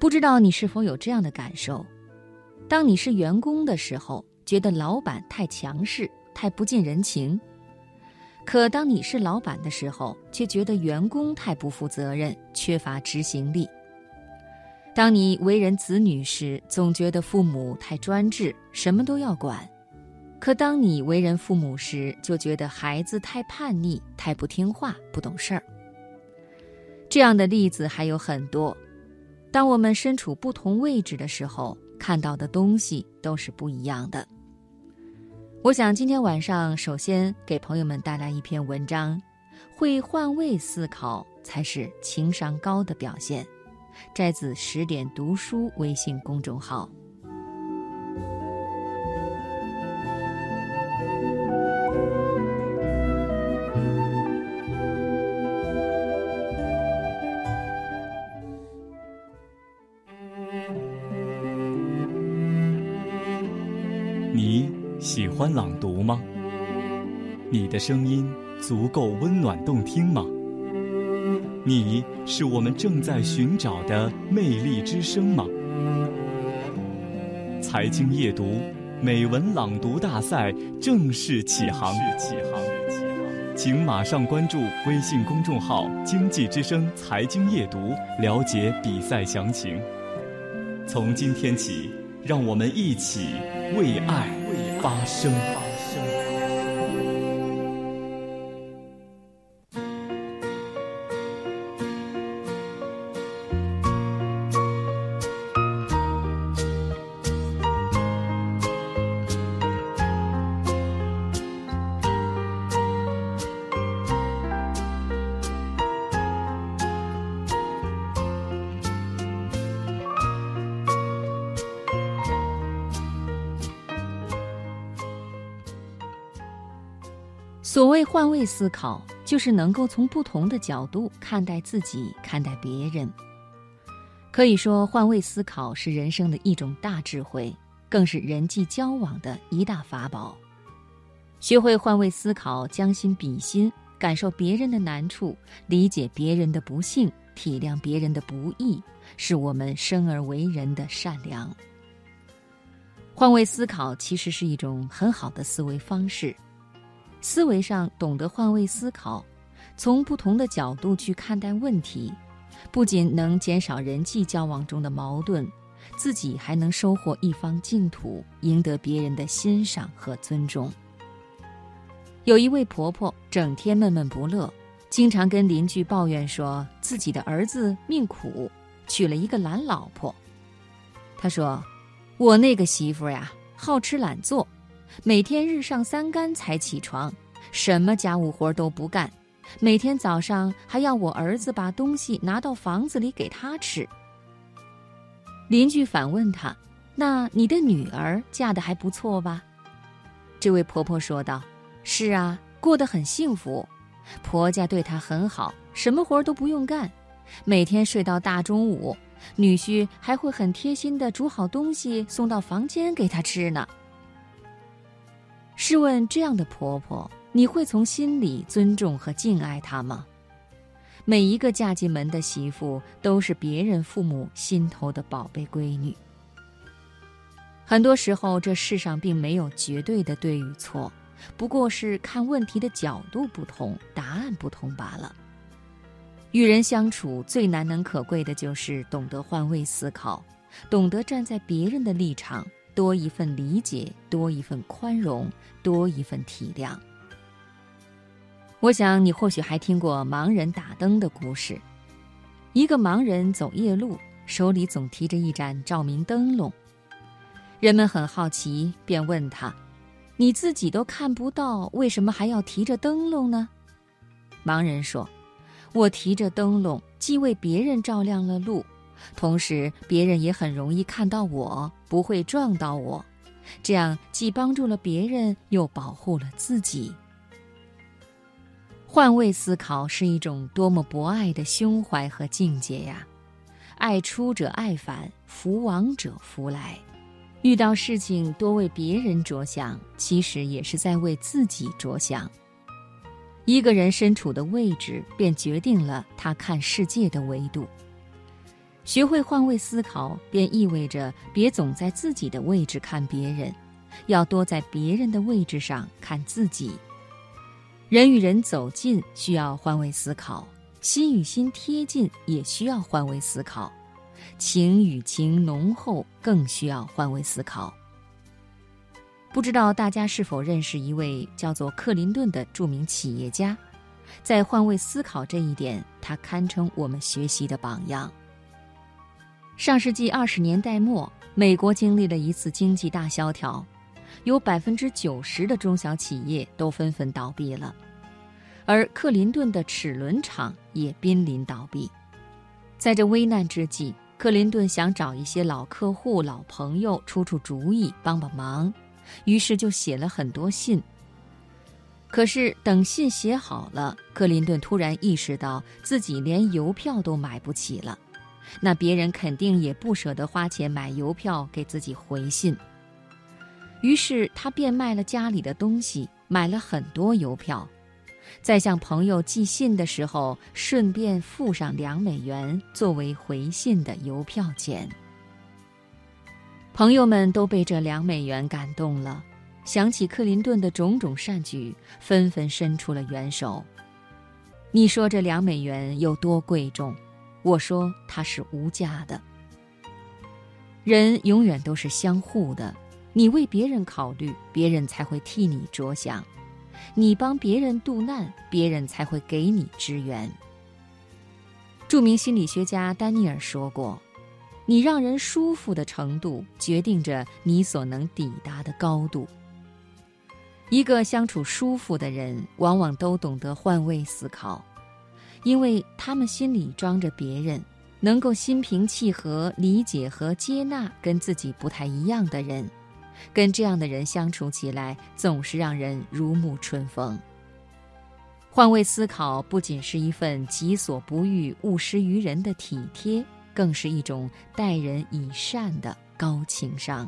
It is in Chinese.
不知道你是否有这样的感受？当你是员工的时候，觉得老板太强势、太不近人情；可当你是老板的时候，却觉得员工太不负责任、缺乏执行力。当你为人子女时，总觉得父母太专制，什么都要管；可当你为人父母时，就觉得孩子太叛逆、太不听话、不懂事儿。这样的例子还有很多。当我们身处不同位置的时候，看到的东西都是不一样的。我想今天晚上首先给朋友们带来一篇文章：会换位思考才是情商高的表现。摘自十点读书微信公众号。你喜欢朗读吗？你的声音足够温暖动听吗？你是我们正在寻找的魅力之声吗？财经夜读美文朗读大赛正式起航，请马上关注微信公众号“经济之声财经夜读”，了解比赛详情。从今天起，让我们一起为爱发声。所谓换位思考，就是能够从不同的角度看待自己、看待别人。可以说，换位思考是人生的一种大智慧，更是人际交往的一大法宝。学会换位思考，将心比心，感受别人的难处，理解别人的不幸，体谅别人的不易，是我们生而为人的善良。换位思考其实是一种很好的思维方式。思维上懂得换位思考，从不同的角度去看待问题，不仅能减少人际交往中的矛盾，自己还能收获一方净土，赢得别人的欣赏和尊重。有一位婆婆整天闷闷不乐，经常跟邻居抱怨说自己的儿子命苦，娶了一个懒老婆。她说：“我那个媳妇呀，好吃懒做。”每天日上三竿才起床，什么家务活都不干，每天早上还要我儿子把东西拿到房子里给他吃。邻居反问他：“那你的女儿嫁得还不错吧？”这位婆婆说道：“是啊，过得很幸福，婆家对她很好，什么活都不用干，每天睡到大中午，女婿还会很贴心的煮好东西送到房间给她吃呢。”试问这样的婆婆，你会从心里尊重和敬爱她吗？每一个嫁进门的媳妇都是别人父母心头的宝贝闺女。很多时候，这世上并没有绝对的对与错，不过是看问题的角度不同，答案不同罢了。与人相处最难能可贵的就是懂得换位思考，懂得站在别人的立场。多一份理解，多一份宽容，多一份体谅。我想你或许还听过盲人打灯的故事。一个盲人走夜路，手里总提着一盏照明灯笼。人们很好奇，便问他：“你自己都看不到，为什么还要提着灯笼呢？”盲人说：“我提着灯笼，既为别人照亮了路。”同时，别人也很容易看到我，不会撞到我，这样既帮助了别人，又保护了自己。换位思考是一种多么博爱的胸怀和境界呀！爱出者爱返，福往者福来。遇到事情多为别人着想，其实也是在为自己着想。一个人身处的位置，便决定了他看世界的维度。学会换位思考，便意味着别总在自己的位置看别人，要多在别人的位置上看自己。人与人走近需要换位思考，心与心贴近也需要换位思考，情与情浓厚更需要换位思考。不知道大家是否认识一位叫做克林顿的著名企业家，在换位思考这一点，他堪称我们学习的榜样。上世纪二十年代末，美国经历了一次经济大萧条，有百分之九十的中小企业都纷纷倒闭了，而克林顿的齿轮厂也濒临倒闭。在这危难之际，克林顿想找一些老客户、老朋友出出主意，帮帮忙。于是就写了很多信。可是等信写好了，克林顿突然意识到自己连邮票都买不起了，那别人肯定也不舍得花钱买邮票给自己回信。于是他变卖了家里的东西，买了很多邮票，在向朋友寄信的时候，顺便付上两美元作为回信的邮票钱。朋友们都被这两美元感动了，想起克林顿的种种善举，纷纷伸出了援手。你说这两美元有多贵重？我说它是无价的。人永远都是相互的，你为别人考虑，别人才会替你着想；你帮别人渡难，别人才会给你支援。著名心理学家丹尼尔说过。你让人舒服的程度，决定着你所能抵达的高度。一个相处舒服的人，往往都懂得换位思考，因为他们心里装着别人，能够心平气和理解和接纳跟自己不太一样的人。跟这样的人相处起来，总是让人如沐春风。换位思考不仅是一份己所不欲，勿施于人的体贴。更是一种待人以善的高情商。